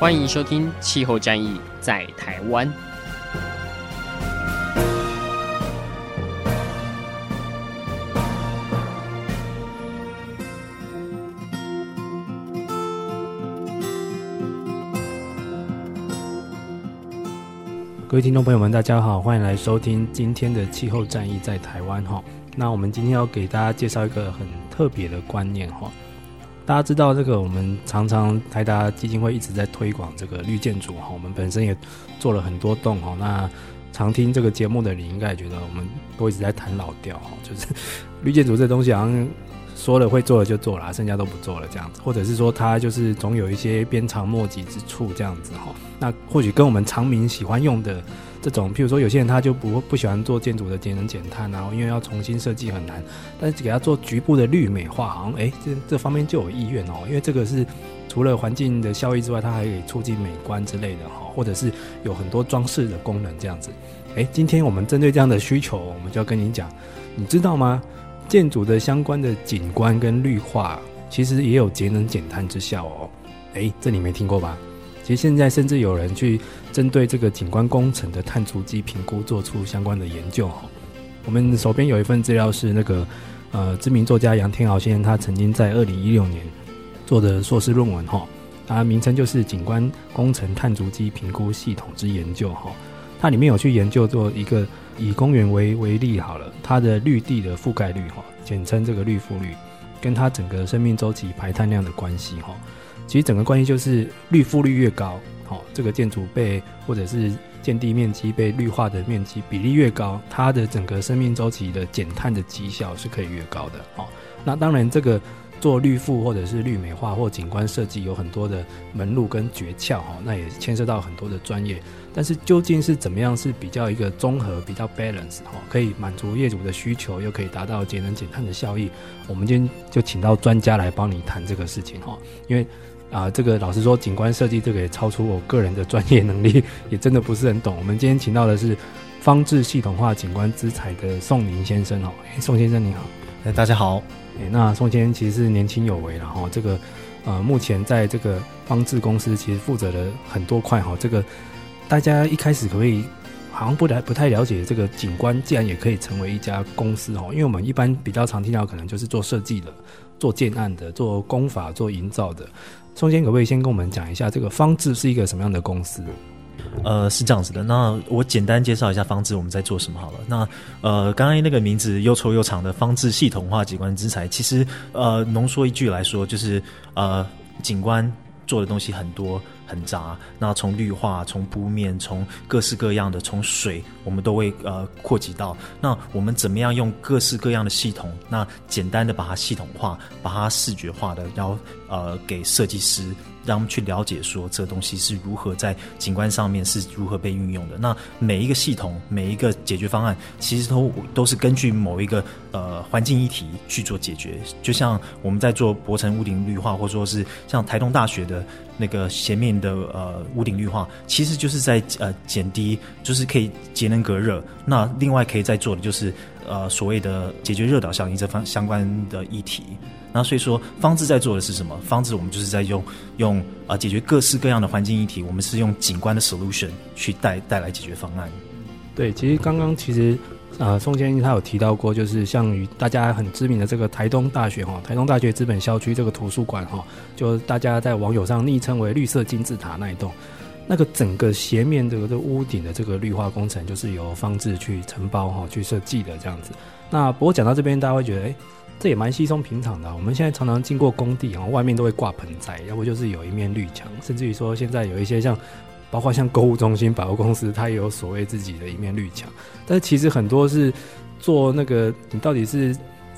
欢迎收听《气候战役在台湾》。各位听众朋友们，大家好，欢迎来收听今天的《气候战役在台湾》哈。那我们今天要给大家介绍一个很特别的观念哈。大家知道这个，我们常常台达基金会一直在推广这个绿建筑哈。我们本身也做了很多栋哈。那常听这个节目的你应该也觉得我们都一直在谈老调哈，就是 绿建筑这东西好像说了会做了就做了，剩下都不做了这样子，或者是说他就是总有一些鞭长莫及之处这样子哈。那或许跟我们常民喜欢用的。这种，譬如说，有些人他就不不喜欢做建筑的节能减碳，然后因为要重新设计很难，但是给他做局部的绿美化，好像哎，这这方面就有意愿哦，因为这个是除了环境的效益之外，它还可以促进美观之类的哈，或者是有很多装饰的功能这样子。哎，今天我们针对这样的需求，我们就要跟你讲，你知道吗？建筑的相关的景观跟绿化，其实也有节能减碳之效哦。哎，这你没听过吧？其实现在甚至有人去针对这个景观工程的碳足迹评估做出相关的研究哈。我们手边有一份资料是那个呃知名作家杨天豪先生他曾经在二零一六年做的硕士论文哈，它名称就是《景观工程碳足迹评估系统之研究》哈。它里面有去研究做一个以公园为为例好了，它的绿地的覆盖率哈，简称这个绿覆率，跟它整个生命周期排碳量的关系哈。其实整个关系就是绿覆率越高，好、这个建筑被或者是建地面积被绿化的面积比例越高，它的整个生命周期的减碳的绩效是可以越高的。好、那当然这个做绿富或者是绿美化或景观设计有很多的门路跟诀窍，哈、那也牵涉到很多的专业。但是究竟是怎么样是比较一个综合、比较 balance，哈、可以满足业主的需求，又可以达到节能减碳的效益？我们今天就请到专家来帮你谈这个事情，哈、因为。啊，这个老实说，景观设计这个也超出我个人的专业能力，也真的不是很懂。我们今天请到的是方志系统化景观资材的宋宁先生哦，宋先生你好，哎，大家好，哎，那宋先生其实是年轻有为，然后这个呃，目前在这个方志公司其实负责了很多块哈，这个大家一开始可不可以好像不太不太了解这个景观，既然也可以成为一家公司哦，因为我们一般比较常听到可能就是做设计的、做建案的、做工法、做营造的。中间可不可以先跟我们讲一下这个方志是一个什么样的公司？呃，是这样子的。那我简单介绍一下方志我们在做什么好了。那呃，刚刚那个名字又臭又长的方志系统化景观之材，其实呃，浓缩一句来说，就是呃，景观做的东西很多。很杂，那从绿化、从铺面、从各式各样的、从水，我们都会呃扩及到。那我们怎么样用各式各样的系统，那简单的把它系统化，把它视觉化的，然后呃给设计师，让他们去了解说这个东西是如何在景观上面是如何被运用的。那每一个系统、每一个解决方案，其实都都是根据某一个呃环境议题去做解决。就像我们在做博城屋顶绿化，或者说是像台东大学的。那个斜面的呃屋顶绿化，其实就是在呃减低，就是可以节能隔热。那另外可以再做的就是呃所谓的解决热岛效应这方相关的议题。那所以说，方志在做的是什么？方志我们就是在用用啊、解决各式各样的环境议题，我们是用景观的 solution 去带带来解决方案。对，其实刚刚其实。呃，宋先生他有提到过，就是像与大家很知名的这个台东大学哈，台东大学资本校区这个图书馆哈，就大家在网友上昵称为“绿色金字塔”那一栋，那个整个斜面这个这屋顶的这个绿化工程，就是由方志去承包哈去设计的这样子。那不过讲到这边，大家会觉得，哎、这也蛮稀松平常的。我们现在常常经过工地哈，外面都会挂盆栽，要不就是有一面绿墙，甚至于说现在有一些像。包括像购物中心、百货公司，它也有所谓自己的一面绿墙。但是其实很多是做那个，你到底是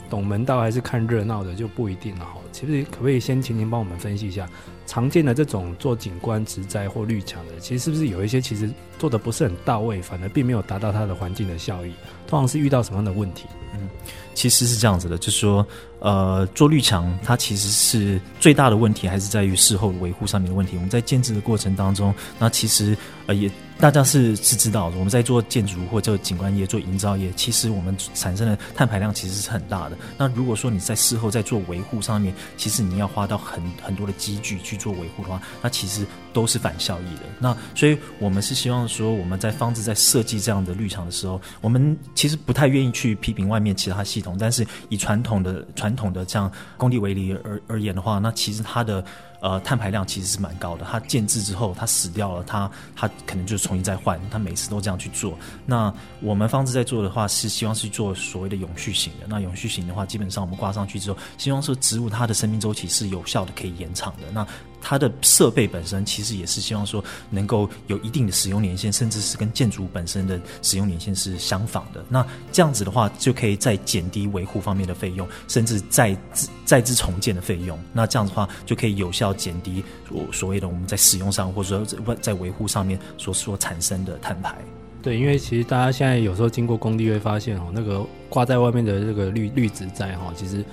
懂门道还是看热闹的就不一定了哈。其实可不可以先请您帮我们分析一下，常见的这种做景观植栽或绿墙的，其实是不是有一些其实做的不是很到位，反而并没有达到它的环境的效益？通常是遇到什么样的问题？嗯，其实是这样子的，就是说，呃，做绿墙它其实是最大的问题，还是在于事后维护上面的问题。我们在建置的过程当中，那其实呃也。大家是是知道的，我们在做建筑或者景观业、做营造业，其实我们产生的碳排量其实是很大的。那如果说你在事后在做维护上面，其实你要花到很很多的机具去做维护的话，那其实都是反效益的。那所以我们是希望说，我们在方子在设计这样的绿墙的时候，我们其实不太愿意去批评外面其他系统，但是以传统的传统的这样工地为例而而言的话，那其实它的。呃，碳排量其实是蛮高的。它建制之后，它死掉了，它它可能就重新再换。它每次都这样去做。那我们方子在做的话，是希望是做所谓的永续型的。那永续型的话，基本上我们挂上去之后，希望说植物它的生命周期是有效的，可以延长的。那它的设备本身其实也是希望说能够有一定的使用年限，甚至是跟建筑本身的使用年限是相仿的。那这样子的话，就可以再减低维护方面的费用，甚至再再之重建的费用。那这样的话，就可以有效减低所所谓的我们在使用上或者说在维护上面所所产生的碳排。对，因为其实大家现在有时候经过工地会发现哦，那个挂在外面的这个绿绿植栽哈，其实。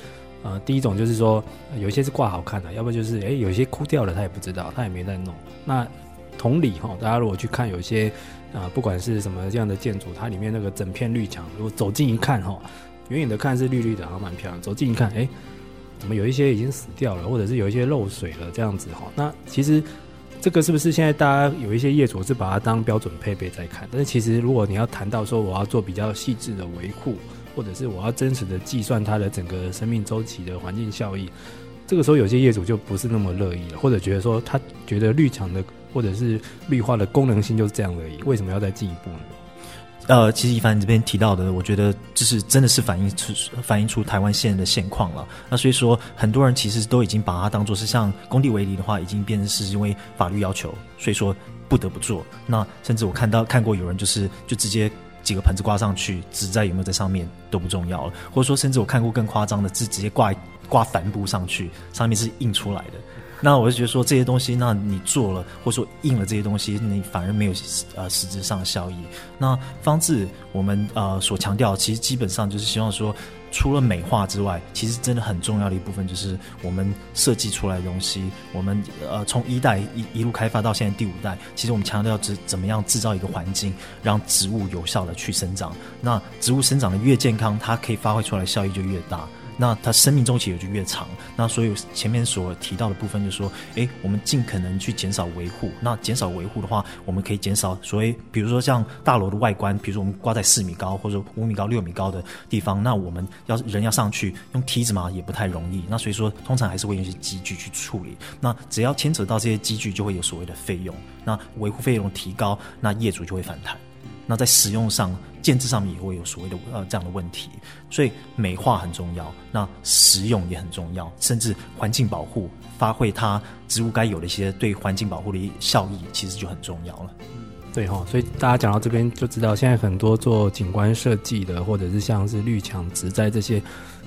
呃，第一种就是说，有一些是挂好看的，要不就是哎，有一些枯掉了，他也不知道，他也没在弄。那同理哈，大家如果去看有一些啊、不管是什么这样的建筑，它里面那个整片绿墙，如果走近一看哈，远远的看是绿绿的，还蛮漂亮。走近一看，哎，怎么有一些已经死掉了，或者是有一些漏水了这样子哈？那其实这个是不是现在大家有一些业主是把它当标准配备在看？但是其实如果你要谈到说我要做比较细致的维护。或者是我要真实的计算它的整个生命周期的环境效益，这个时候有些业主就不是那么乐意了，或者觉得说他觉得绿墙的或者是绿化的功能性就是这样而已，为什么要再进一步呢？呃，其实一凡这边提到的，我觉得就是真的是反映出反映出台湾现在的现况了。那所以说，很多人其实都已经把它当做是像工地为例的话，已经变成是因为法律要求，所以说不得不做。那甚至我看到看过有人就是就直接。几个盆子挂上去，纸在有没有在上面都不重要了。或者说，甚至我看过更夸张的，是直接挂挂帆布上去，上面是印出来的。那我就觉得说这些东西，那你做了，或者说印了这些东西，你反而没有呃实质上的效益。那方志我们呃所强调，其实基本上就是希望说。除了美化之外，其实真的很重要的一部分就是我们设计出来的东西。我们呃从一代一一路开发到现在第五代，其实我们强调怎怎么样制造一个环境，让植物有效的去生长。那植物生长的越健康，它可以发挥出来效益就越大。那它生命周期也就越长。那所以前面所提到的部分，就是说，诶，我们尽可能去减少维护。那减少维护的话，我们可以减少所谓，比如说像大楼的外观，比如说我们挂在四米高或者五米高、六米高的地方，那我们要人要上去用梯子嘛，也不太容易。那所以说，通常还是会用一些机具去处理。那只要牵扯到这些机具，就会有所谓的费用。那维护费用提高，那业主就会反弹。那在使用上、建制上面也会有所谓的呃这样的问题，所以美化很重要，那实用也很重要，甚至环境保护发挥它植物该有的一些对环境保护的效益，其实就很重要了。对哈，所以大家讲到这边就知道，现在很多做景观设计的，或者是像是绿墙、植栽这些，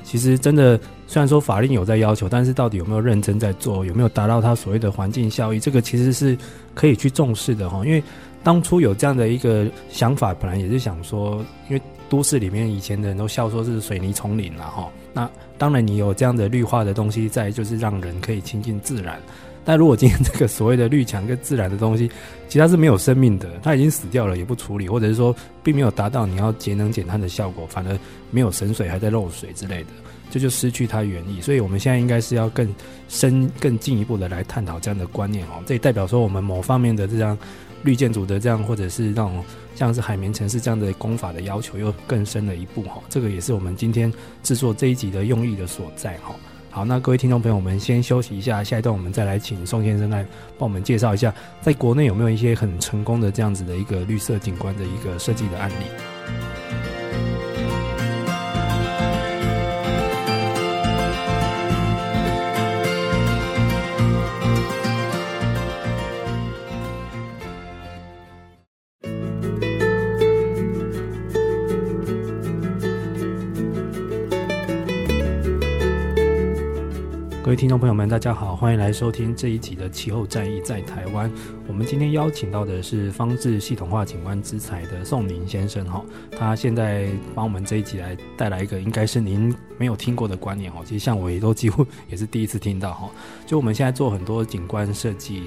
其实真的虽然说法令有在要求，但是到底有没有认真在做，有没有达到它所谓的环境效益，这个其实是可以去重视的哈，因为。当初有这样的一个想法，本来也是想说，因为都市里面以前的人都笑说是水泥丛林了哈。那当然你有这样的绿化的东西在，就是让人可以亲近自然。但如果今天这个所谓的绿墙跟自然的东西，其实它是没有生命的，它已经死掉了也不处理，或者是说并没有达到你要节能减碳的效果，反而没有省水还在漏水之类的，这就失去它原意。所以我们现在应该是要更深、更进一步的来探讨这样的观念哦。这也代表说我们某方面的这样。绿建筑的这样，或者是那种像是海绵城市这样的工法的要求又更深了一步哈，这个也是我们今天制作这一集的用意的所在哈。好，那各位听众朋友，我们先休息一下，下一段我们再来请宋先生来帮我们介绍一下，在国内有没有一些很成功的这样子的一个绿色景观的一个设计的案例。位听众朋友们，大家好，欢迎来收听这一集的气候战役在台湾。我们今天邀请到的是方志系统化景观之才的宋林先生哈，他现在帮我们这一集来带来一个应该是您没有听过的观念哈，其实像我也都几乎也是第一次听到哈。就我们现在做很多景观设计，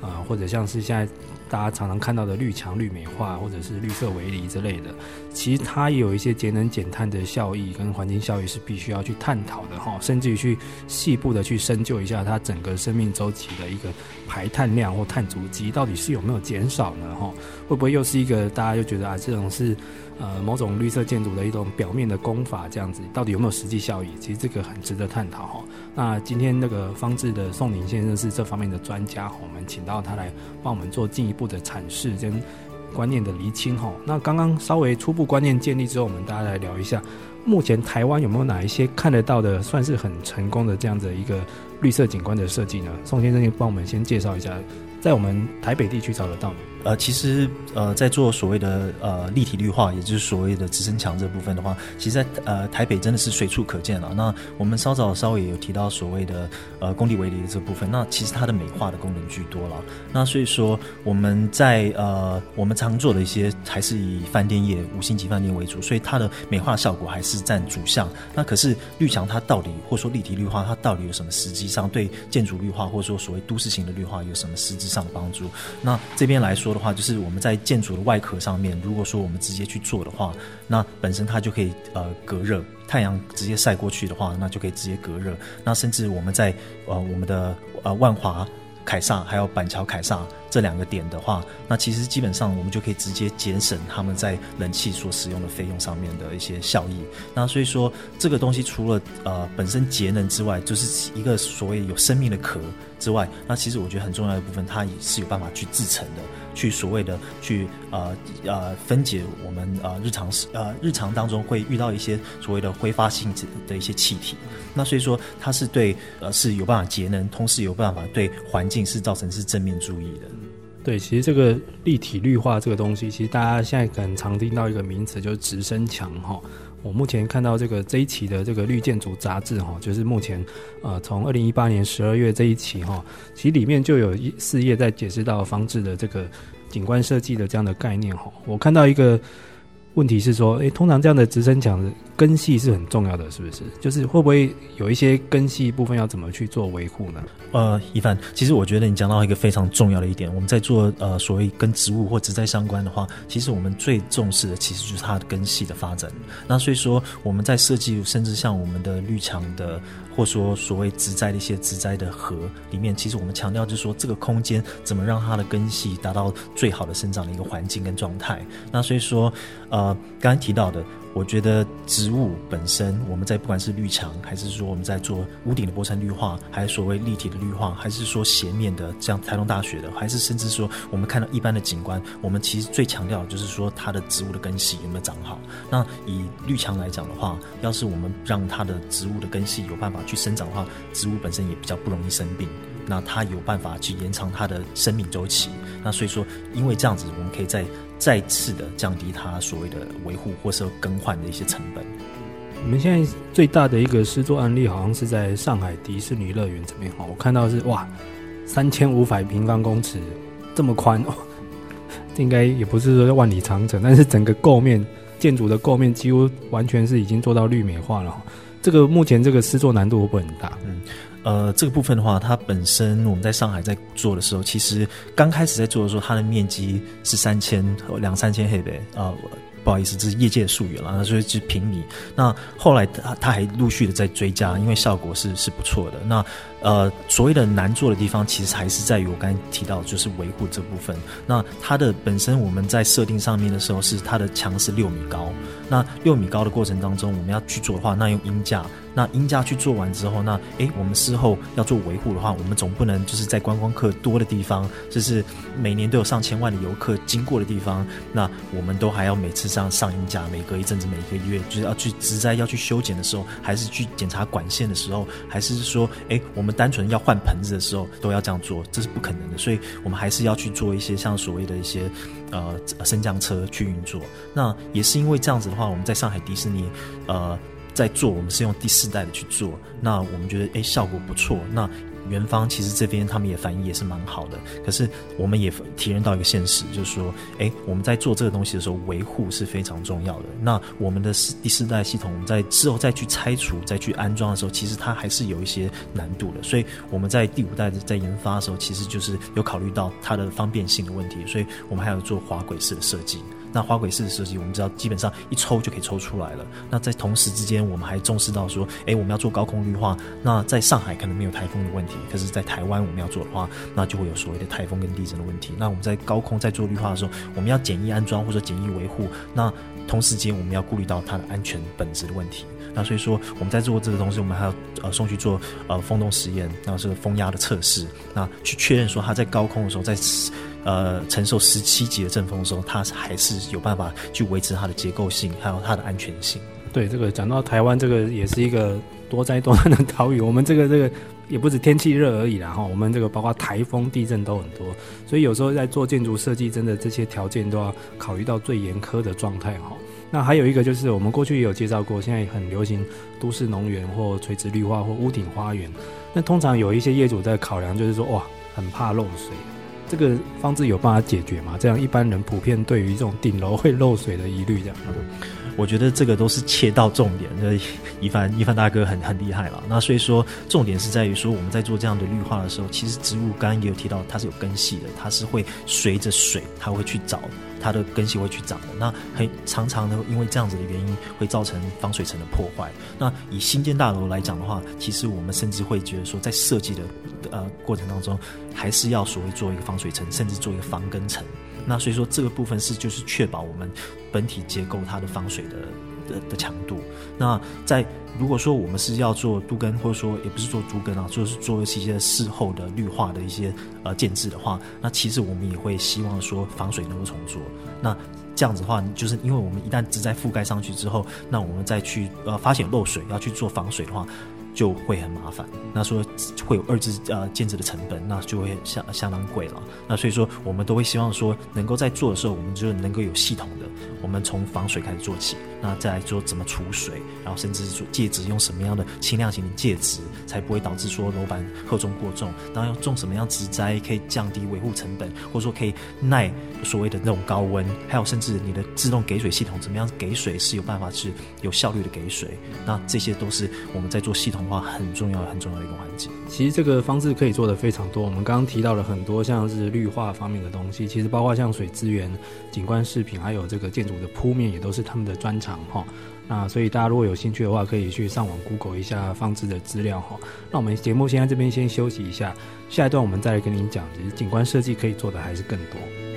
呃，或者像是现在。大家常常看到的绿墙、绿美化，或者是绿色围篱之类的，其实它也有一些节能减碳的效益跟环境效益是必须要去探讨的哈，甚至于去细部的去深究一下它整个生命周期的一个排碳量或碳足迹到底是有没有减少呢？哈，会不会又是一个大家又觉得啊，这种是。呃，某种绿色建筑的一种表面的功法，这样子到底有没有实际效益？其实这个很值得探讨哈。那今天那个方志的宋宁先生是这方面的专家，我们请到他来帮我们做进一步的阐释跟观念的厘清哈。那刚刚稍微初步观念建立之后，我们大家来聊一下，目前台湾有没有哪一些看得到的，算是很成功的这样子一个绿色景观的设计呢？宋先生，就帮我们先介绍一下，在我们台北地区找得到吗？呃，其实呃，在做所谓的呃立体绿化，也就是所谓的直升墙这部分的话，其实在呃台北真的是随处可见了。那我们稍早稍微也有提到所谓的呃工地围篱的这部分，那其实它的美化的功能居多了。那所以说我们在呃我们常做的一些还是以饭店业五星级饭店为主，所以它的美化效果还是占主项。那可是绿墙它到底或者说立体绿化它到底有什么实际上对建筑绿化或者说所谓都市型的绿化有什么实质上的帮助？那这边来说。的话，就是我们在建筑的外壳上面，如果说我们直接去做的话，那本身它就可以呃隔热，太阳直接晒过去的话，那就可以直接隔热。那甚至我们在呃我们的呃万华凯撒还有板桥凯撒这两个点的话，那其实基本上我们就可以直接节省他们在冷气所使用的费用上面的一些效益。那所以说这个东西除了呃本身节能之外，就是一个所谓有生命的壳之外，那其实我觉得很重要的部分，它也是有办法去制成的。去所谓的去呃呃分解我们呃日常呃日常当中会遇到一些所谓的挥发性质的一些气体，那所以说它是对呃是有办法节能，同时有办法对环境是造成是正面注意的。对，其实这个立体绿化这个东西，其实大家现在可能常听到一个名词，就是直升墙哈。我目前看到这个这一期的这个绿建筑杂志哈，就是目前呃从二零一八年十二月这一期哈，其实里面就有一四页在解释到方智的这个景观设计的这样的概念哈。我看到一个。问题是说，诶，通常这样的直升墙的根系是很重要的，是不是？就是会不会有一些根系部分要怎么去做维护呢？呃，一凡，其实我觉得你讲到一个非常重要的一点，我们在做呃所谓跟植物或植栽相关的话，其实我们最重视的其实就是它的根系的发展。那所以说我们在设计，甚至像我们的绿墙的。或说所谓植栽的一些植栽的核里面，其实我们强调就是说，这个空间怎么让它的根系达到最好的生长的一个环境跟状态。那所以说，呃，刚才提到的。我觉得植物本身，我们在不管是绿墙，还是说我们在做屋顶的玻璃绿化，还是所谓立体的绿化，还是说斜面的，像台东大学的，还是甚至说我们看到一般的景观，我们其实最强调的就是说它的植物的根系有没有长好。那以绿墙来讲的话，要是我们让它的植物的根系有办法去生长的话，植物本身也比较不容易生病。那它有办法去延长它的生命周期。那所以说，因为这样子，我们可以再再次的降低它所谓的维护或是更换的一些成本。我们现在最大的一个施作案例，好像是在上海迪士尼乐园这边哈，我看到是哇，三千五百平方公尺这么宽哦，这应该也不是说万里长城，但是整个构面建筑的构面几乎完全是已经做到绿美化了。这个目前这个施作难度会不会很大？嗯。呃，这个部分的话，它本身我们在上海在做的时候，其实刚开始在做的时候，它的面积是三千两三千黑北啊。呃不好意思，这是业界的术语了。那所以是平米。那后来他他还陆续的在追加，因为效果是是不错的。那呃，所谓的难做的地方，其实还是在于我刚才提到，就是维护这部分。那它的本身我们在设定上面的时候，是它的墙是六米高。那六米高的过程当中，我们要去做的话，那用鹰架。那鹰架去做完之后，那诶，我们事后要做维护的话，我们总不能就是在观光客多的地方，就是每年都有上千万的游客经过的地方，那我们都还要每次上上鹰架，每隔一阵子，每一个月就是要去植栽，要去修剪的时候，还是去检查管线的时候，还是说，诶，我们单纯要换盆子的时候，都要这样做，这是不可能的。所以我们还是要去做一些像所谓的一些呃升降车去运作。那也是因为这样子的话，我们在上海迪士尼，呃。在做，我们是用第四代的去做，那我们觉得诶效果不错，那。元方其实这边他们也反应也是蛮好的，可是我们也体验到一个现实，就是说，哎，我们在做这个东西的时候，维护是非常重要的。那我们的第四代系统，我们在之后再去拆除、再去安装的时候，其实它还是有一些难度的。所以我们在第五代在研发的时候，其实就是有考虑到它的方便性的问题，所以我们还有做滑轨式的设计。那花轨式的设计，我们知道基本上一抽就可以抽出来了。那在同时之间，我们还重视到说，哎，我们要做高空绿化。那在上海可能没有台风的问题，可是，在台湾我们要做的话，那就会有所谓的台风跟地震的问题。那我们在高空在做绿化的时候，我们要简易安装或者简易维护。那同时间我们要顾虑到它的安全本质的问题。那所以说，我们在做这个东西，我们还要呃送去做呃风洞实验，然后是风压的测试，那去确认说它在高空的时候在。呃，承受十七级的阵风的时候，它还是有办法去维持它的结构性，还有它的安全性。对，这个讲到台湾，这个也是一个多灾多难的岛屿。我们这个这个也不止天气热而已啦，哈，我们这个包括台风、地震都很多，所以有时候在做建筑设计，真的这些条件都要考虑到最严苛的状态，哈。那还有一个就是，我们过去也有介绍过，现在很流行都市农园或垂直绿化或屋顶花园。那通常有一些业主在考量，就是说，哇，很怕漏水。这个方子有办法解决吗？这样一般人普遍对于这种顶楼会漏水的疑虑，这样，我觉得这个都是切到重点。那一凡一凡大哥很很厉害了。那所以说，重点是在于说，我们在做这样的绿化的时候，其实植物刚刚也有提到，它是有根系的，它是会随着水，它会去找它的根系会去长的。那很常常呢，因为这样子的原因，会造成防水层的破坏。那以新建大楼来讲的话，其实我们甚至会觉得说，在设计的呃过程当中，还是要所谓做一个防水层，甚至做一个防根层。那所以说这个部分是就是确保我们本体结构它的防水的的的强度。那在如果说我们是要做杜根，或者说也不是做竹根啊，就是做一些事后的绿化的一些呃建制的话，那其实我们也会希望说防水能够重做。那这样子的话，就是因为我们一旦植栽覆盖上去之后，那我们再去呃发现漏水要去做防水的话。就会很麻烦，那说会有二次呃建置的成本，那就会相相当贵了。那所以说，我们都会希望说，能够在做的时候，我们就能够有系统的，我们从防水开始做起，那再来说怎么储水，然后甚至是说介质用什么样的轻量型的介质，才不会导致说楼板荷重过重，然后要种什么样植栽可以降低维护成本，或者说可以耐所谓的那种高温，还有甚至你的自动给水系统怎么样给水是有办法是有效率的给水，那这些都是我们在做系统。话很重要，很重要的一个环节。其实这个方式可以做的非常多。我们刚刚提到了很多像是绿化方面的东西，其实包括像水资源、景观饰品，还有这个建筑的铺面，也都是他们的专长哈。那所以大家如果有兴趣的话，可以去上网 Google 一下方志的资料哈。那我们节目现在这边先休息一下，下一段我们再来跟您讲，其实景观设计可以做的还是更多。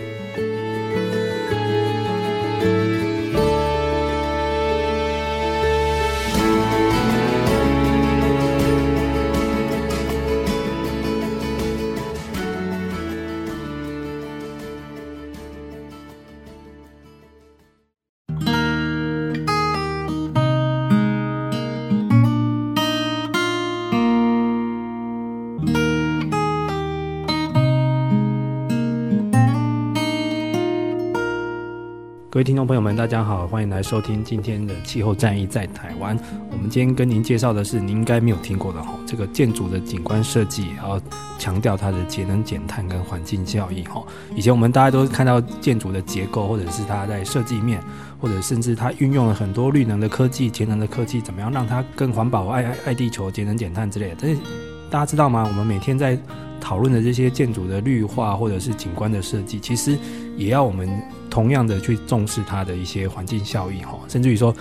听众朋友们，大家好，欢迎来收听今天的气候战役在台湾。我们今天跟您介绍的是您应该没有听过的哈，这个建筑的景观设计，然后强调它的节能减碳跟环境效益哈。以前我们大家都看到建筑的结构，或者是它在设计面，或者甚至它运用了很多绿能的科技、节能的科技，怎么样让它更环保、爱爱爱地球、节能减碳之类的。但是大家知道吗？我们每天在讨论的这些建筑的绿化或者是景观的设计，其实也要我们。同样的去重视它的一些环境效益哈，甚至于说，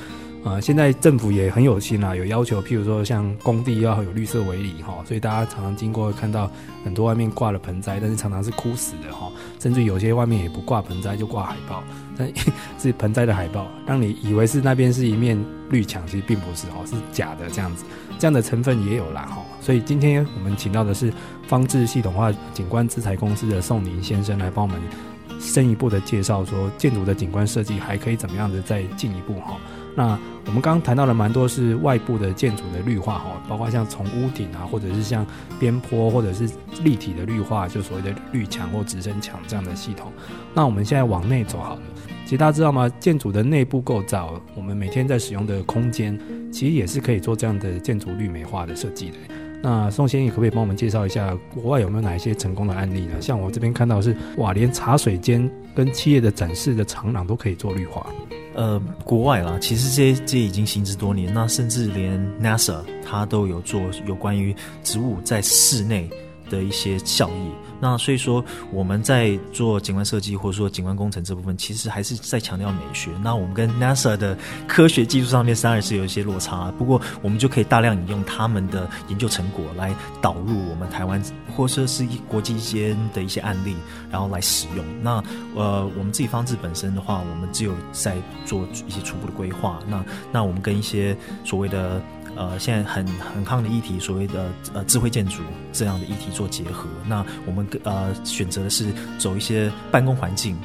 呃，现在政府也很有心啦，有要求，譬如说像工地要有绿色围篱哈，所以大家常常经过看到很多外面挂了盆栽，但是常常是枯死的哈，甚至有些外面也不挂盆栽就挂海报，但是盆栽的海报，让你以为是那边是一面绿墙，其实并不是哈，是假的这样子，这样的成分也有啦哈，所以今天我们请到的是方志系统化景观资材公司的宋宁先生来帮我们。深一步的介绍说，建筑的景观设计还可以怎么样的再进一步哈？那我们刚刚谈到了蛮多是外部的建筑的绿化哈，包括像从屋顶啊，或者是像边坡或者是立体的绿化，就所谓的绿墙或直升墙这样的系统。那我们现在往内走好了，其实大家知道吗？建筑的内部构造，我们每天在使用的空间，其实也是可以做这样的建筑绿美化的设计的。那宋先生可不可以帮我们介绍一下国外有没有哪一些成功的案例呢？像我这边看到是，哇，连茶水间跟企业的展示的长廊都可以做绿化。呃，国外啦，其实这些这些已经行之多年，那甚至连 NASA 它都有做有关于植物在室内的一些效益。那所以说，我们在做景观设计或者说景观工程这部分，其实还是在强调美学。那我们跟 NASA 的科学技术上面当然是有一些落差，不过我们就可以大量引用他们的研究成果来导入我们台湾或者是一国际间的一些案例，然后来使用。那呃，我们自己方志本身的话，我们只有在做一些初步的规划。那那我们跟一些所谓的。呃，现在很很夯的议题，所谓的呃智慧建筑这样的议题做结合，那我们呃选择的是走一些办公环境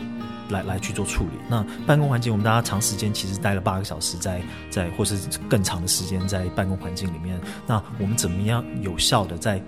来来去做处理。那办公环境，我们大家长时间其实待了八个小时在在，或是更长的时间在办公环境里面，那我们怎么样有效的在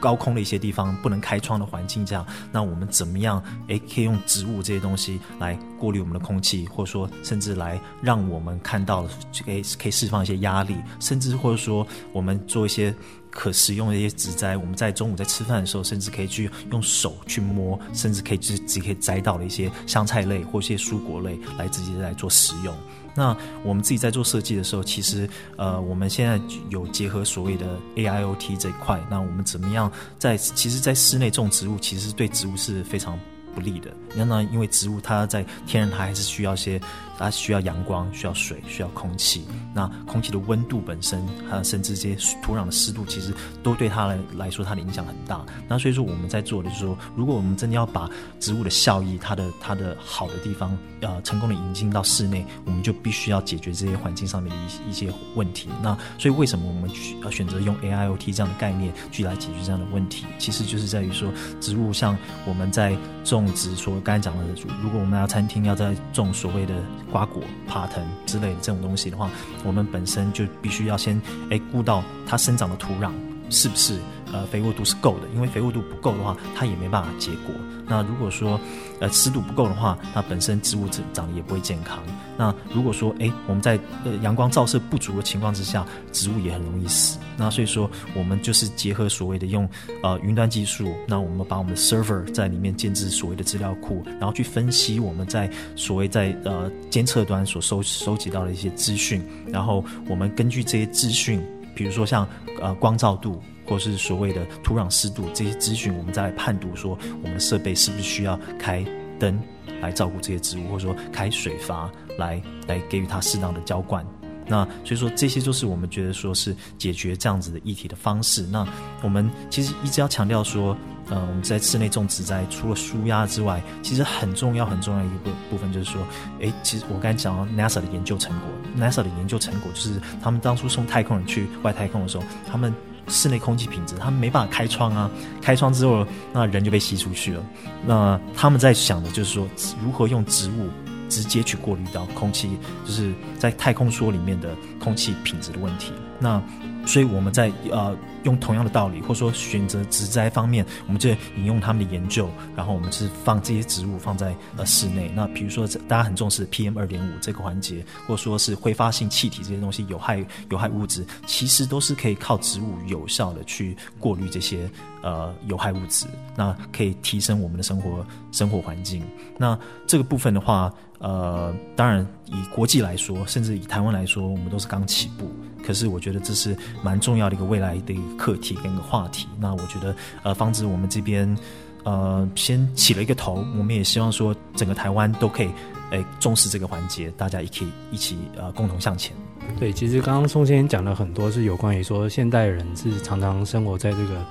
高空的一些地方不能开窗的环境这样，那我们怎么样？诶，可以用植物这些东西来过滤我们的空气，或者说甚至来让我们看到，可以可以释放一些压力，甚至或者说我们做一些可食用的一些植栽，我们在中午在吃饭的时候，甚至可以去用手去摸，甚至可以直直接可以摘到的一些香菜类或一些蔬果类来直接来做食用。那我们自己在做设计的时候，其实呃，我们现在有结合所谓的 AIoT 这一块。那我们怎么样在其实，在室内种植物，其实对植物是非常不利的。那那？因为植物它在天然它还是需要一些。它需要阳光，需要水，需要空气。那空气的温度本身，还有甚至这些土壤的湿度，其实都对它来来说，它的影响很大。那所以说，我们在做的就是说，如果我们真的要把植物的效益，它的它的好的地方，呃，成功的引进到室内，我们就必须要解决这些环境上面的一一些问题。那所以，为什么我们去呃选择用 AIoT 这样的概念去来解决这样的问题？其实就是在于说，植物像我们在种植说，刚才讲的，如果我们要餐厅要在种所谓的。瓜果、爬藤之类的这种东西的话，我们本身就必须要先诶顾到它生长的土壤是不是呃肥沃度是够的，因为肥沃度不够的话，它也没办法结果。那如果说呃湿度不够的话，那本身植物长长得也不会健康。那如果说诶我们在呃阳光照射不足的情况之下，植物也很容易死。那所以说我们就是结合所谓的用呃云端技术，那我们把我们的 server 在里面建置所谓的资料库，然后去分析我们在所谓在呃监测端所收收集到的一些资讯，然后我们根据这些资讯，比如说像呃光照度。或是所谓的土壤湿度这些资讯，我们再来判读说我们的设备是不是需要开灯来照顾这些植物，或者说开水阀来来给予它适当的浇灌。那所以说这些就是我们觉得说是解决这样子的议题的方式。那我们其实一直要强调说，呃，我们在室内种植栽除了舒压之外，其实很重要很重要一个部分就是说，诶，其实我刚才讲到 NASA 的研究成果，NASA 的研究成果就是他们当初送太空人去外太空的时候，他们。室内空气品质，他们没办法开窗啊，开窗之后，那人就被吸出去了。那他们在想的就是说，如何用植物直接去过滤到空气，就是在太空梭里面的空气品质的问题。那所以我们在呃用同样的道理，或者说选择植栽方面，我们就引用他们的研究，然后我们是放这些植物放在呃室内。那比如说大家很重视 PM 二点五这个环节，或者说是挥发性气体这些东西有害有害物质，其实都是可以靠植物有效的去过滤这些呃有害物质，那可以提升我们的生活生活环境。那这个部分的话。呃，当然，以国际来说，甚至以台湾来说，我们都是刚起步。可是，我觉得这是蛮重要的一个未来的一个课题跟一个话题。那我觉得，呃，方志我们这边，呃，先起了一个头，我们也希望说，整个台湾都可以，诶，重视这个环节，大家也可以一起呃共同向前。对，其实刚刚宋先生讲了很多，是有关于说，现代人是常常生活在这个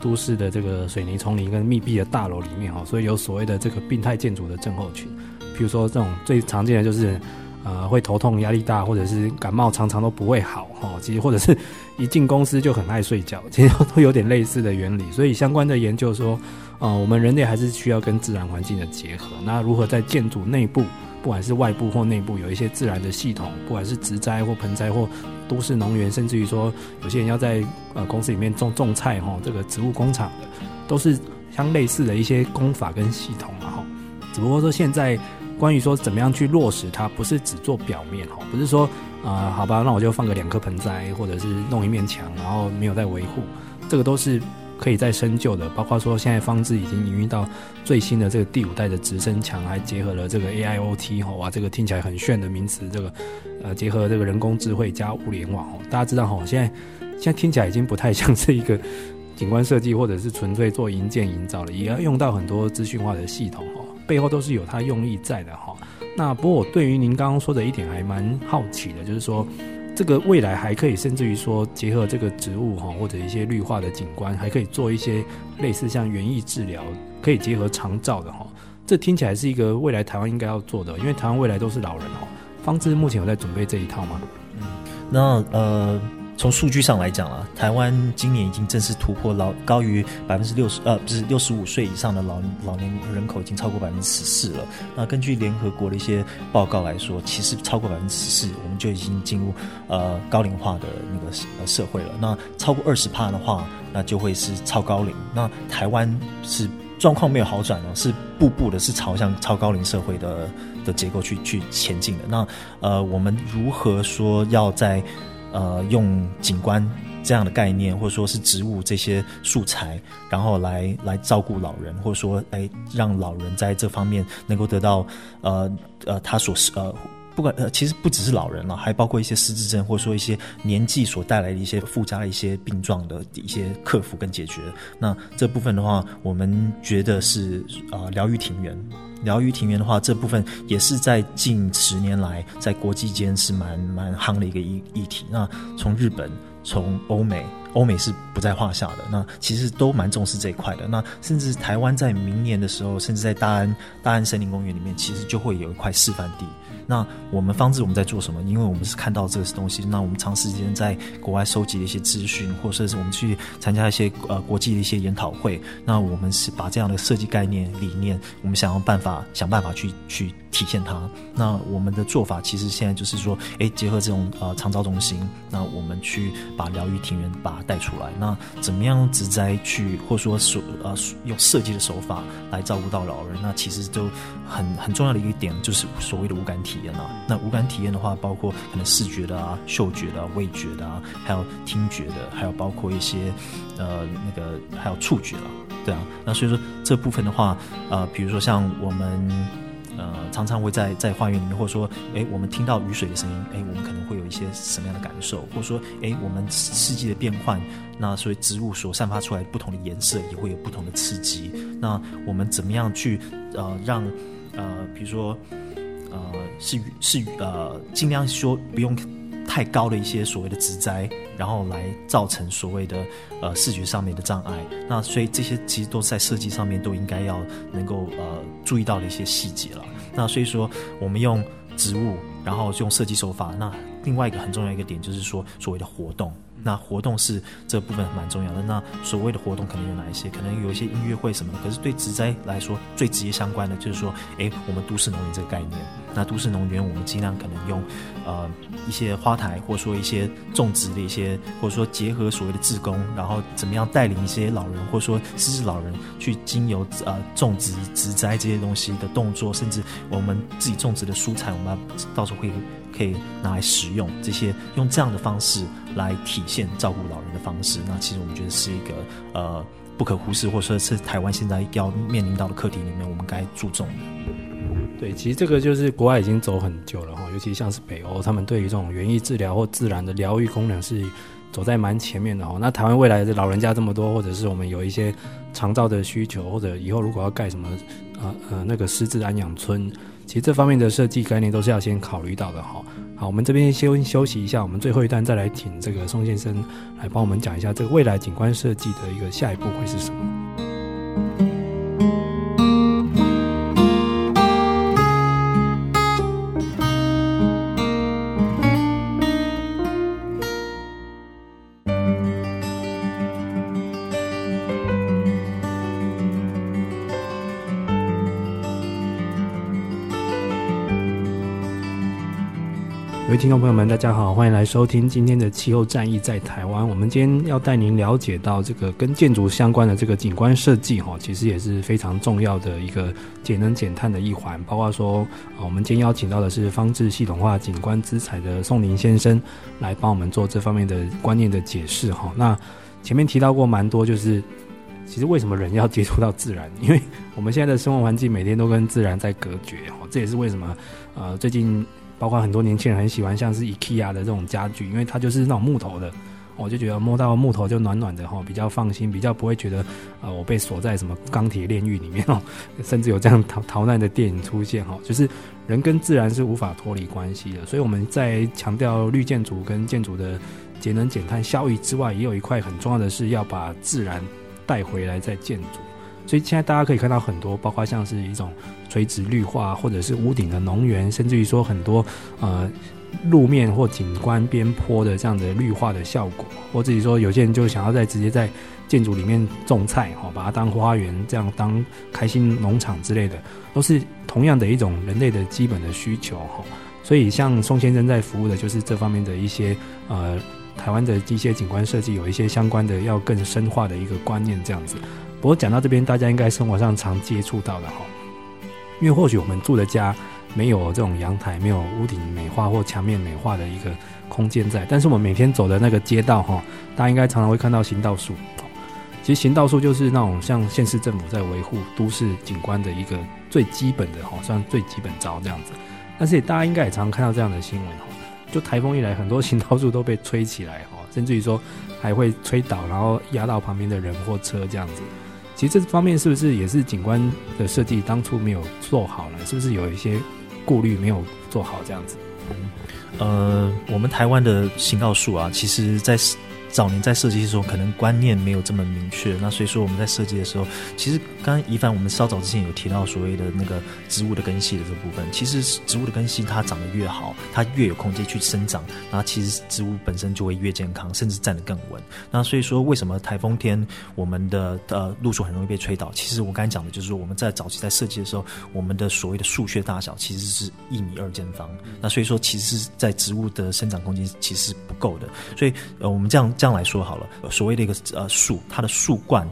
都市的这个水泥丛林跟密闭的大楼里面哈，所以有所谓的这个病态建筑的症候群。比如说这种最常见的就是，呃，会头痛、压力大，或者是感冒常常都不会好哈。其实或者是 一进公司就很爱睡觉，其实都有点类似的原理。所以相关的研究说，呃，我们人类还是需要跟自然环境的结合。那如何在建筑内部，不管是外部或内部，有一些自然的系统，不管是植栽或盆栽或都市农园，甚至于说有些人要在呃公司里面种种菜哈，这个植物工厂的，都是相类似的一些工法跟系统嘛哈。只不过说现在。关于说怎么样去落实它，不是只做表面哈，不是说啊、呃，好吧，那我就放个两颗盆栽，或者是弄一面墙，然后没有在维护，这个都是可以再深究的。包括说现在方志已经营运到最新的这个第五代的直升墙，还结合了这个 AIoT 哈，哇，这个听起来很炫的名词，这个呃结合这个人工智慧加物联网哦，大家知道哈，现在现在听起来已经不太像是一个景观设计或者是纯粹做营建营造了，也要用到很多资讯化的系统哈。背后都是有它用意在的哈。那不过我对于您刚刚说的一点还蛮好奇的，就是说这个未来还可以甚至于说结合这个植物哈，或者一些绿化的景观，还可以做一些类似像园艺治疗，可以结合长照的哈。这听起来是一个未来台湾应该要做的，因为台湾未来都是老人哈。方志目前有在准备这一套吗？嗯，那呃。从数据上来讲啊，台湾今年已经正式突破老高于百分之六十，呃，不是六十五岁以上的老老年人口已经超过百分之十四了。那根据联合国的一些报告来说，其实超过百分之十四，我们就已经进入呃高龄化的那个呃社会了。那超过二十趴的话，那就会是超高龄。那台湾是状况没有好转哦，是步步的是朝向超高龄社会的的结构去去前进的。那呃，我们如何说要在呃，用景观这样的概念，或者说是植物这些素材，然后来来照顾老人，或者说哎让老人在这方面能够得到呃呃他所呃不管呃其实不只是老人了，还包括一些失智症，或者说一些年纪所带来的一些附加的一些病状的一些克服跟解决。那这部分的话，我们觉得是啊疗愈庭园。疗愈庭园的话，这部分也是在近十年来在国际间是蛮蛮夯的一个议议题。那从日本、从欧美，欧美是不在话下的。那其实都蛮重视这一块的。那甚至台湾在明年的时候，甚至在大安大安森林公园里面，其实就会有一块示范地。那我们方志我们在做什么？因为我们是看到这个东西，那我们长时间在国外收集的一些资讯，或者是我们去参加一些呃国际的一些研讨会，那我们是把这样的设计概念理念，我们想要办法想办法去去体现它。那我们的做法其实现在就是说，哎，结合这种呃长照中心，那我们去把疗愈庭园把带出来。那怎么样植栽去，或者说手呃用设计的手法来照顾到老人？那其实都很很重要的一个点，就是所谓的无感体。验啊，那五感体验的话，包括可能视觉的啊、嗅觉的、味觉的啊，还有听觉的，还有包括一些呃那个还有触觉了，对啊。那所以说这部分的话，呃，比如说像我们呃常常会在在花园里面，或者说哎我们听到雨水的声音，哎我们可能会有一些什么样的感受，或者说哎我们四季的变换，那所以植物所散发出来不同的颜色也会有不同的刺激。那我们怎么样去呃让呃比如说。呃，是是呃，尽量说不用太高的一些所谓的植栽，然后来造成所谓的呃视觉上面的障碍。那所以这些其实都在设计上面都应该要能够呃注意到的一些细节了。那所以说我们用植物，然后用设计手法。那另外一个很重要一个点就是说所谓的活动。那活动是这部分蛮重要的。那所谓的活动可能有哪一些？可能有一些音乐会什么的。可是对植栽来说，最直接相关的就是说，诶，我们都市农园这个概念。那都市农园，我们尽量可能用呃一些花台，或者说一些种植的一些，或者说结合所谓的志工，然后怎么样带领一些老人，或者说失智老人去经由呃种植植栽这些东西的动作，甚至我们自己种植的蔬菜，我们到时候会。可以拿来食用，这些用这样的方式来体现照顾老人的方式，那其实我们觉得是一个呃不可忽视，或者说是台湾现在要面临到的课题里面，我们该注重的。对，其实这个就是国外已经走很久了哈，尤其像是北欧，他们对于这种园艺治疗或自然的疗愈功能是走在蛮前面的哈。那台湾未来的老人家这么多，或者是我们有一些长照的需求，或者以后如果要盖什么呃呃那个失智安养村。其实这方面的设计概念都是要先考虑到的哈。好，我们这边先休息一下，我们最后一段再来请这个宋先生来帮我们讲一下这个未来景观设计的一个下一步会是什么。听众朋友们，大家好，欢迎来收听今天的气候战役在台湾。我们今天要带您了解到这个跟建筑相关的这个景观设计，哈，其实也是非常重要的一个节能减碳的一环。包括说，啊，我们今天邀请到的是方志系统化景观资材的宋林先生，来帮我们做这方面的观念的解释，哈。那前面提到过蛮多，就是其实为什么人要接触到自然？因为我们现在的生活环境每天都跟自然在隔绝，哈，这也是为什么，呃，最近。包括很多年轻人很喜欢像是 IKEA 的这种家具，因为它就是那种木头的，我就觉得摸到木头就暖暖的哈，比较放心，比较不会觉得呃我被锁在什么钢铁炼狱里面哦，甚至有这样逃逃难的电影出现哈，就是人跟自然是无法脱离关系的，所以我们在强调绿建筑跟建筑的节能减碳效益之外，也有一块很重要的是要把自然带回来再建筑。所以现在大家可以看到很多，包括像是一种垂直绿化，或者是屋顶的农园，甚至于说很多呃路面或景观边坡的这样的绿化的效果，或者说有些人就想要在直接在建筑里面种菜，哈，把它当花园，这样当开心农场之类的，都是同样的一种人类的基本的需求，哈。所以像宋先生在服务的就是这方面的一些呃台湾的一些景观设计，有一些相关的要更深化的一个观念，这样子。不过讲到这边，大家应该生活上常接触到的哈，因为或许我们住的家没有这种阳台，没有屋顶美化或墙面美化的一个空间在，但是我们每天走的那个街道哈，大家应该常常会看到行道树。其实行道树就是那种像县市政府在维护都市景观的一个最基本的哈，算最基本招这样子。但是大家应该也常常看到这样的新闻哈，就台风一来，很多行道树都被吹起来哈，甚至于说还会吹倒，然后压到旁边的人或车这样子。其实这方面是不是也是景观的设计当初没有做好呢？是不是有一些顾虑没有做好这样子？呃，我们台湾的行道树啊，其实在。早年在设计的时候，可能观念没有这么明确，那所以说我们在设计的时候，其实刚刚一凡我们稍早之前有提到所谓的那个植物的根系的这部分，其实植物的根系它长得越好，它越有空间去生长，那其实植物本身就会越健康，甚至站得更稳。那所以说，为什么台风天我们的呃路树很容易被吹倒？其实我刚才讲的就是说，我们在早期在设计的时候，我们的所谓的树穴大小其实是一米二见方，那所以说其实是在植物的生长空间其实是不够的，所以呃我们这样。这样来说好了，所谓的一个呃树，它的树冠，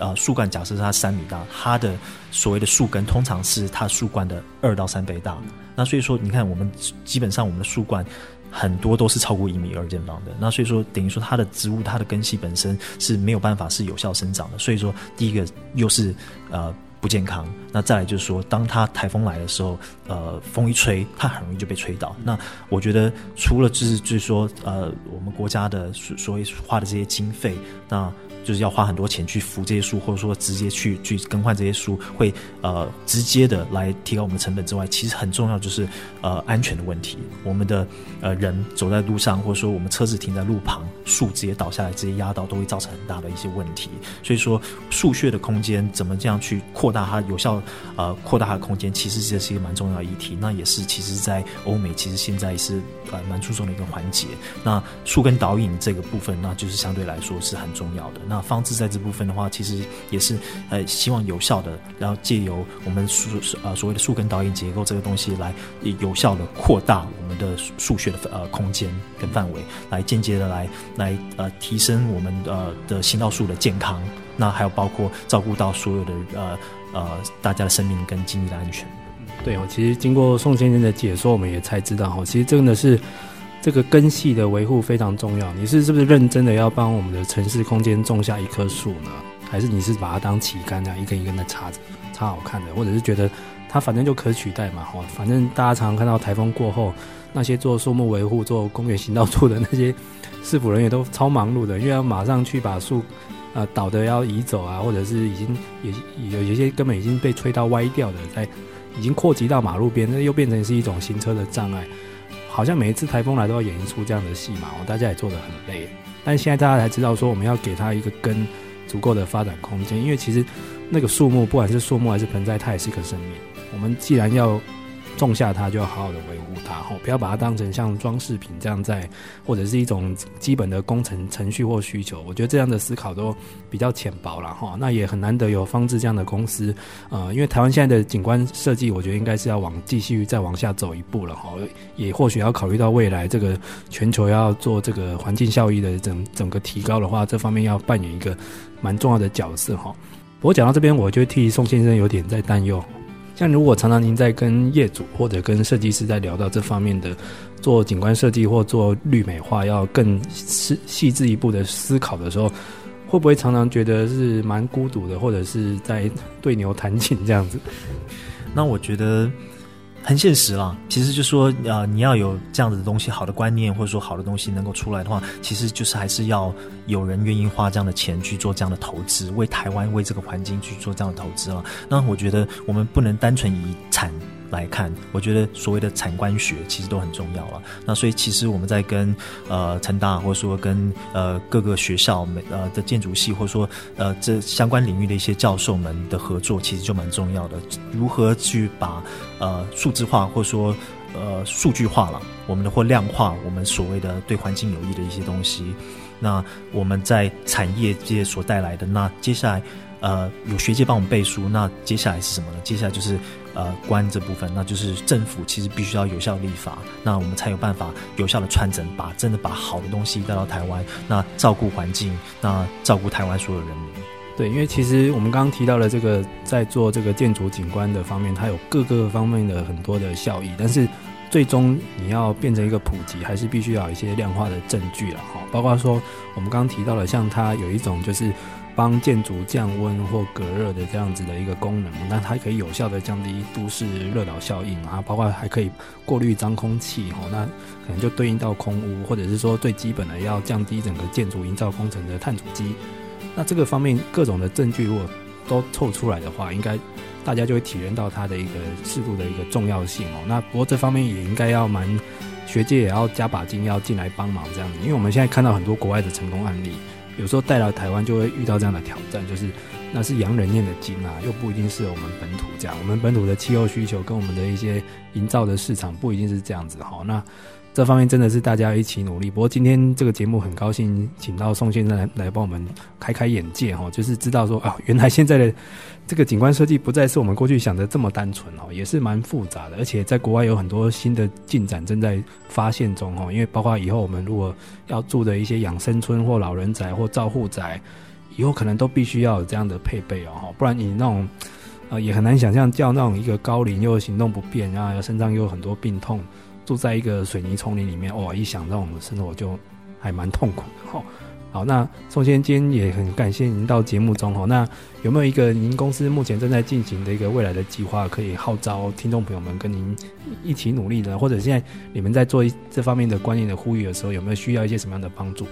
呃树冠假设是它三米大，它的所谓的树根通常是它树冠的二到三倍大。那所以说，你看我们基本上我们的树冠很多都是超过一米二见方的。那所以说，等于说它的植物它的根系本身是没有办法是有效生长的。所以说，第一个又是呃。不健康。那再来就是说，当它台风来的时候，呃，风一吹，它很容易就被吹倒。那我觉得，除了就是就是说，呃，我们国家的所谓花的这些经费，那。就是要花很多钱去扶这些树，或者说直接去去更换这些树，会呃直接的来提高我们的成本之外，其实很重要就是呃安全的问题。我们的呃人走在路上，或者说我们车子停在路旁，树直接倒下来，直接压到，都会造成很大的一些问题。所以说树穴的空间怎么这样去扩大它有效呃扩大它的空间，其实这是一个蛮重要的议题。那也是其实在欧美其实现在是呃蛮注重的一个环节。那树根导引这个部分，那就是相对来说是很重要的。那那方智在这部分的话，其实也是呃希望有效的，然后借由我们树呃所谓的树根导引结构这个东西来有效的扩大我们的树穴的呃空间跟范围，来间接的来来呃提升我们呃的行道树的健康。那还有包括照顾到所有的呃呃大家的生命跟经济的安全。对哦，其实经过宋先生的解说，我们也才知道哈，其实真的是。这个根系的维护非常重要。你是是不是认真的要帮我们的城市空间种下一棵树呢？还是你是把它当旗杆那样一根一根的插着，插好看的？或者是觉得它反正就可取代嘛？哈，反正大家常常看到台风过后，那些做树木维护、做公园行道树的那些市府人员都超忙碌的，因为要马上去把树呃倒的要移走啊，或者是已经也有有些根本已经被吹到歪掉的，在已经扩及到马路边，那又变成是一种行车的障碍。好像每一次台风来都要演一出这样的戏嘛，大家也做得很累。但现在大家才知道说，我们要给它一个根足够的发展空间，因为其实那个树木，不管是树木还是盆栽，它也是一个生命。我们既然要种下它就要好好的维护它，吼，不要把它当成像装饰品这样在，或者是一种基本的工程程序或需求。我觉得这样的思考都比较浅薄了，哈。那也很难得有方志这样的公司，呃，因为台湾现在的景观设计，我觉得应该是要往继续再往下走一步了，哈。也或许要考虑到未来这个全球要做这个环境效益的整整个提高的话，这方面要扮演一个蛮重要的角色，哈。不过讲到这边，我就替宋先生有点在担忧。像如果常常您在跟业主或者跟设计师在聊到这方面的做景观设计或做绿美化，要更细细致一步的思考的时候，会不会常常觉得是蛮孤独的，或者是在对牛弹琴这样子？那我觉得。很现实啦，其实就说，啊，你要有这样子的东西，好的观念或者说好的东西能够出来的话，其实就是还是要有人愿意花这样的钱去做这样的投资，为台湾为这个环境去做这样的投资了。那我觉得我们不能单纯以产。来看，我觉得所谓的产官学其实都很重要了。那所以其实我们在跟呃成大或者说跟呃各个学校呃的建筑系或者说呃这相关领域的一些教授们的合作，其实就蛮重要的。如何去把呃数字化或者说呃数据化了，我们的或量化我们所谓的对环境有益的一些东西。那我们在产业界所带来的，那接下来呃有学界帮我们背书，那接下来是什么呢？接下来就是。呃，官这部分，那就是政府其实必须要有效立法，那我们才有办法有效的传承，把真的把好的东西带到台湾，那照顾环境，那照顾台湾所有人民。对，因为其实我们刚刚提到了这个，在做这个建筑景观的方面，它有各个方面的很多的效益，但是最终你要变成一个普及，还是必须要有一些量化的证据了哈。包括说我们刚刚提到了，像它有一种就是。帮建筑降温或隔热的这样子的一个功能，那它可以有效的降低都市热岛效应啊，包括还可以过滤脏空气哦，那可能就对应到空污，或者是说最基本的要降低整个建筑营造工程的碳足迹。那这个方面各种的证据如果都凑出来的话，应该大家就会体验到它的一个适度的一个重要性哦。那不过这方面也应该要蛮学界也要加把劲，要进来帮忙这样子，因为我们现在看到很多国外的成功案例。有时候带到台湾就会遇到这样的挑战，就是那是洋人念的经啊，又不一定是我们本土这样。我们本土的气候需求跟我们的一些营造的市场不一定是这样子哈。那这方面真的是大家一起努力。不过今天这个节目很高兴请到宋先生来帮我们开开眼界哈，就是知道说啊，原来现在的这个景观设计不再是我们过去想的这么单纯哦，也是蛮复杂的。而且在国外有很多新的进展正在发现中哦，因为包括以后我们如果要住的一些养生村或老人宅或照护宅，以后可能都必须要有这样的配备哦，不然你那种呃也很难想象叫那种一个高龄又行动不便，然后身上又有很多病痛。住在一个水泥丛林里面，哇！一想这种生活就还蛮痛苦的哈。好，那宋先生今天也很感谢您到节目中哈。那有没有一个您公司目前正在进行的一个未来的计划，可以号召听众朋友们跟您一起努力呢？或者现在你们在做这方面的观念的呼吁的时候，有没有需要一些什么样的帮助？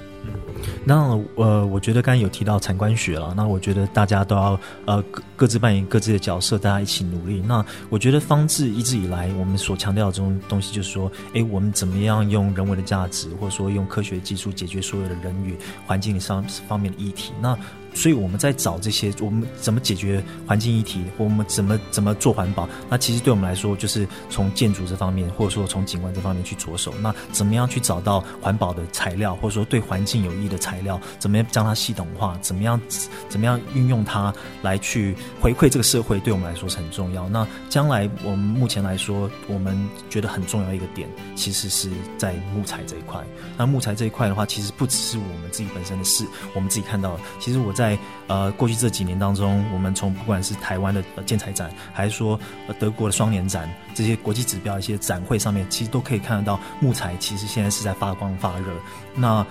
那呃，我觉得刚刚有提到产官学了，那我觉得大家都要呃各各自扮演各自的角色，大家一起努力。那我觉得方志一直以来我们所强调的这种东西，就是说，哎，我们怎么样用人文的价值，或者说用科学技术解决所有的人与环境上方面的议题。那所以我们在找这些，我们怎么解决环境议题，我们怎么怎么做环保？那其实对我们来说，就是从建筑这方面，或者说从景观这方面去着手。那怎么样去找到环保的材料，或者说对环境有益的材料？怎么样将它系统化？怎么样怎么样运用它来去回馈这个社会？对我们来说是很重要。那将来我们目前来说，我们觉得很重要一个点，其实是在木材这一块。那木材这一块的话，其实不只是我们自己本身的事，我们自己看到，其实我在。在呃过去这几年当中，我们从不管是台湾的建材展，还是说德国的双年展这些国际指标一些展会上面，其实都可以看得到木材其实现在是在发光发热。那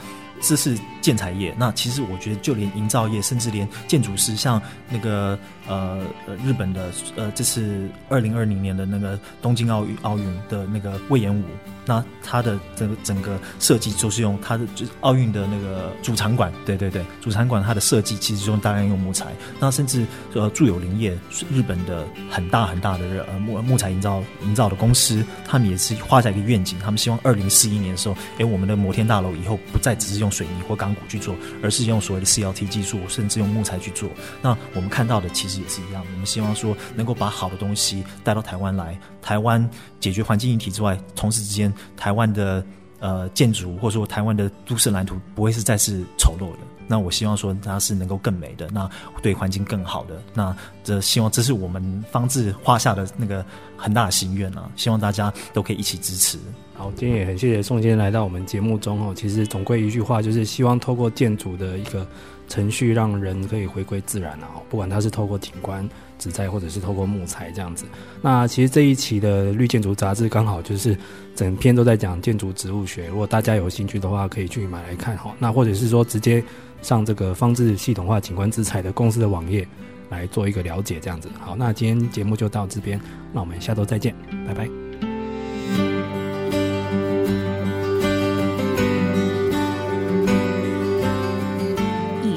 这是建材业，那其实我觉得就连营造业，甚至连建筑师，像那个呃呃日本的呃这次二零二零年的那个东京奥运奥运的那个魏延武。那他的整个整个设计就是用他的就奥运的那个主场馆，对对对，主场馆它的设计其实就用大量用木材。那甚至呃住友林业日本的很大很大的呃木木材营造营造的公司，他们也是画下一个愿景，他们希望二零四一年的时候，哎，我们的摩天大楼以后不再只是用水泥或钢骨去做，而是用所谓的 CLT 技术，甚至用木材去做。那我们看到的其实也是一样，我们希望说能够把好的东西带到台湾来，台湾解决环境议题之外，同时之间台湾的呃建筑或者说台湾的都市蓝图不会是再次丑陋的。那我希望说它是能够更美的，那对环境更好的。那这希望这是我们方志画下的那个很大的心愿啊！希望大家都可以一起支持。好，今天也很谢谢宋先生来到我们节目中哦。其实总归一句话，就是希望透过建筑的一个程序，让人可以回归自然啊。不管它是透过景观、植栽，或者是透过木材这样子。那其实这一期的《绿建筑》杂志刚好就是整篇都在讲建筑植物学。如果大家有兴趣的话，可以去买来看哈。那或者是说直接上这个方志系统化景观资材的公司的网页来做一个了解，这样子。好，那今天节目就到这边，那我们下周再见，拜拜。